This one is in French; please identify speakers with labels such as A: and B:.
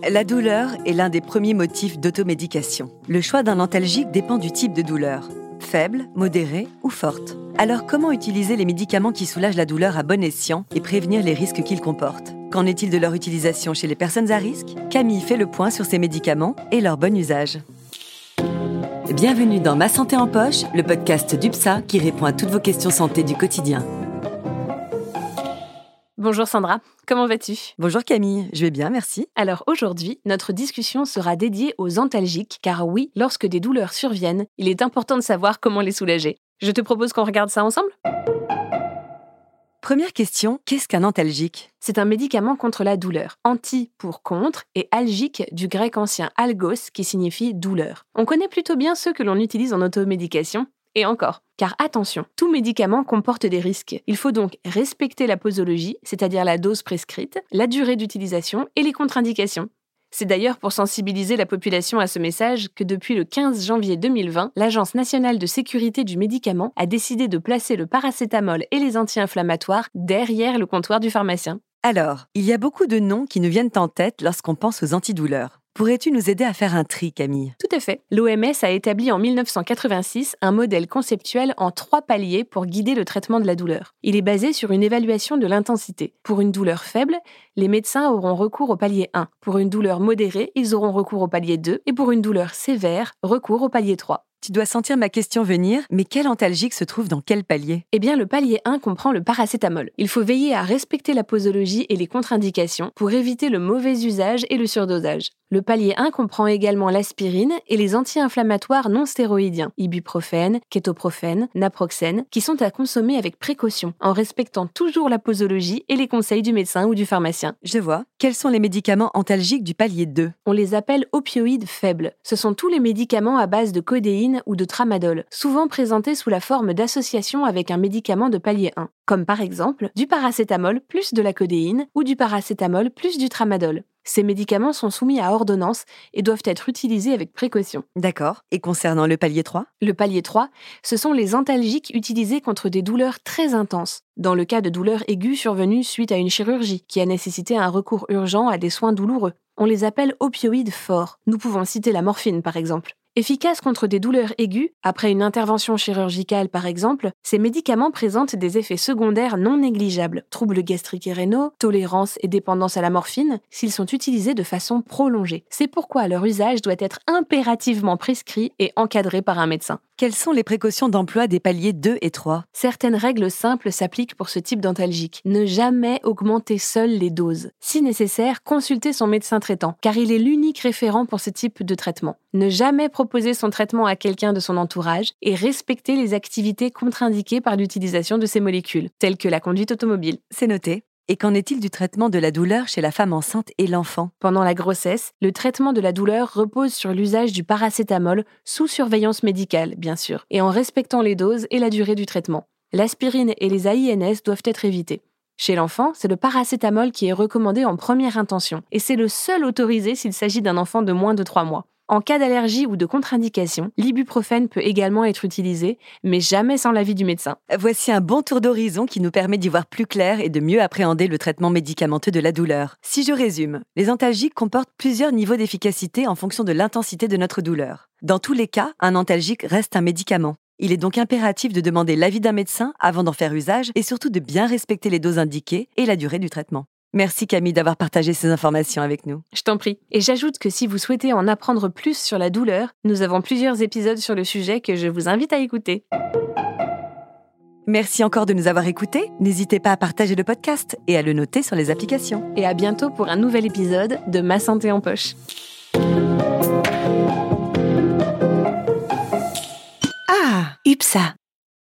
A: La douleur est l'un des premiers motifs d'automédication. Le choix d'un antalgique dépend du type de douleur, faible, modérée ou forte. Alors comment utiliser les médicaments qui soulagent la douleur à bon escient et prévenir les risques qu'ils comportent? Qu'en est-il de leur utilisation chez les personnes à risque? Camille fait le point sur ces médicaments et leur bon usage. Bienvenue dans Ma Santé en Poche, le podcast d'UPSA qui répond à toutes vos questions santé du quotidien.
B: Bonjour Sandra, comment vas-tu?
A: Bonjour Camille, je vais bien, merci.
B: Alors aujourd'hui, notre discussion sera dédiée aux antalgiques, car oui, lorsque des douleurs surviennent, il est important de savoir comment les soulager. Je te propose qu'on regarde ça ensemble?
A: Première question, qu'est-ce qu'un antalgique?
B: C'est un médicament contre la douleur. Anti pour contre et algique du grec ancien algos qui signifie douleur. On connaît plutôt bien ceux que l'on utilise en automédication, et encore. Car attention, tout médicament comporte des risques. Il faut donc respecter la posologie, c'est-à-dire la dose prescrite, la durée d'utilisation et les contre-indications. C'est d'ailleurs pour sensibiliser la population à ce message que depuis le 15 janvier 2020, l'Agence nationale de sécurité du médicament a décidé de placer le paracétamol et les anti-inflammatoires derrière le comptoir du pharmacien.
A: Alors, il y a beaucoup de noms qui nous viennent en tête lorsqu'on pense aux antidouleurs. Pourrais-tu nous aider à faire un tri, Camille?
B: Tout à fait. L'OMS a établi en 1986 un modèle conceptuel en trois paliers pour guider le traitement de la douleur. Il est basé sur une évaluation de l'intensité. Pour une douleur faible, les médecins auront recours au palier 1. Pour une douleur modérée, ils auront recours au palier 2. Et pour une douleur sévère, recours au palier 3.
A: Tu dois sentir ma question venir, mais quel antalgique se trouve dans quel palier?
B: Eh bien, le palier 1 comprend le paracétamol. Il faut veiller à respecter la posologie et les contre-indications pour éviter le mauvais usage et le surdosage. Le palier 1 comprend également l'aspirine et les anti-inflammatoires non stéroïdiens, ibuprofène, kétoprofène, naproxène, qui sont à consommer avec précaution, en respectant toujours la posologie et les conseils du médecin ou du pharmacien.
A: Je vois. Quels sont les médicaments antalgiques du palier 2
B: On les appelle opioïdes faibles. Ce sont tous les médicaments à base de codéine ou de tramadol, souvent présentés sous la forme d'association avec un médicament de palier 1, comme par exemple du paracétamol plus de la codéine ou du paracétamol plus du tramadol. Ces médicaments sont soumis à ordonnance et doivent être utilisés avec précaution.
A: D'accord. Et concernant le palier 3
B: Le palier 3, ce sont les antalgiques utilisés contre des douleurs très intenses, dans le cas de douleurs aiguës survenues suite à une chirurgie qui a nécessité un recours urgent à des soins douloureux. On les appelle opioïdes forts. Nous pouvons citer la morphine par exemple. Efficaces contre des douleurs aiguës, après une intervention chirurgicale par exemple, ces médicaments présentent des effets secondaires non négligeables, troubles gastriques et rénaux, tolérance et dépendance à la morphine, s'ils sont utilisés de façon prolongée. C'est pourquoi leur usage doit être impérativement prescrit et encadré par un médecin.
A: Quelles sont les précautions d'emploi des paliers 2 et 3
B: Certaines règles simples s'appliquent pour ce type d'antalgique. Ne jamais augmenter seul les doses. Si nécessaire, consultez son médecin traitant, car il est l'unique référent pour ce type de traitement. Ne jamais proposer son traitement à quelqu'un de son entourage et respecter les activités contre-indiquées par l'utilisation de ces molécules, telles que la conduite automobile.
A: C'est noté. Et qu'en est-il du traitement de la douleur chez la femme enceinte et l'enfant?
B: Pendant la grossesse, le traitement de la douleur repose sur l'usage du paracétamol sous surveillance médicale, bien sûr, et en respectant les doses et la durée du traitement. L'aspirine et les AINS doivent être évités. Chez l'enfant, c'est le paracétamol qui est recommandé en première intention, et c'est le seul autorisé s'il s'agit d'un enfant de moins de 3 mois. En cas d'allergie ou de contre-indication, l'ibuprofène peut également être utilisé, mais jamais sans l'avis du médecin.
A: Voici un bon tour d'horizon qui nous permet d'y voir plus clair et de mieux appréhender le traitement médicamenteux de la douleur. Si je résume, les antalgiques comportent plusieurs niveaux d'efficacité en fonction de l'intensité de notre douleur. Dans tous les cas, un antalgique reste un médicament. Il est donc impératif de demander l'avis d'un médecin avant d'en faire usage et surtout de bien respecter les doses indiquées et la durée du traitement. Merci Camille d'avoir partagé ces informations avec nous.
B: Je t'en prie. Et j'ajoute que si vous souhaitez en apprendre plus sur la douleur, nous avons plusieurs épisodes sur le sujet que je vous invite à écouter.
A: Merci encore de nous avoir écoutés. N'hésitez pas à partager le podcast et à le noter sur les applications.
B: Et à bientôt pour un nouvel épisode de Ma santé en poche.
A: Ah, UPSA.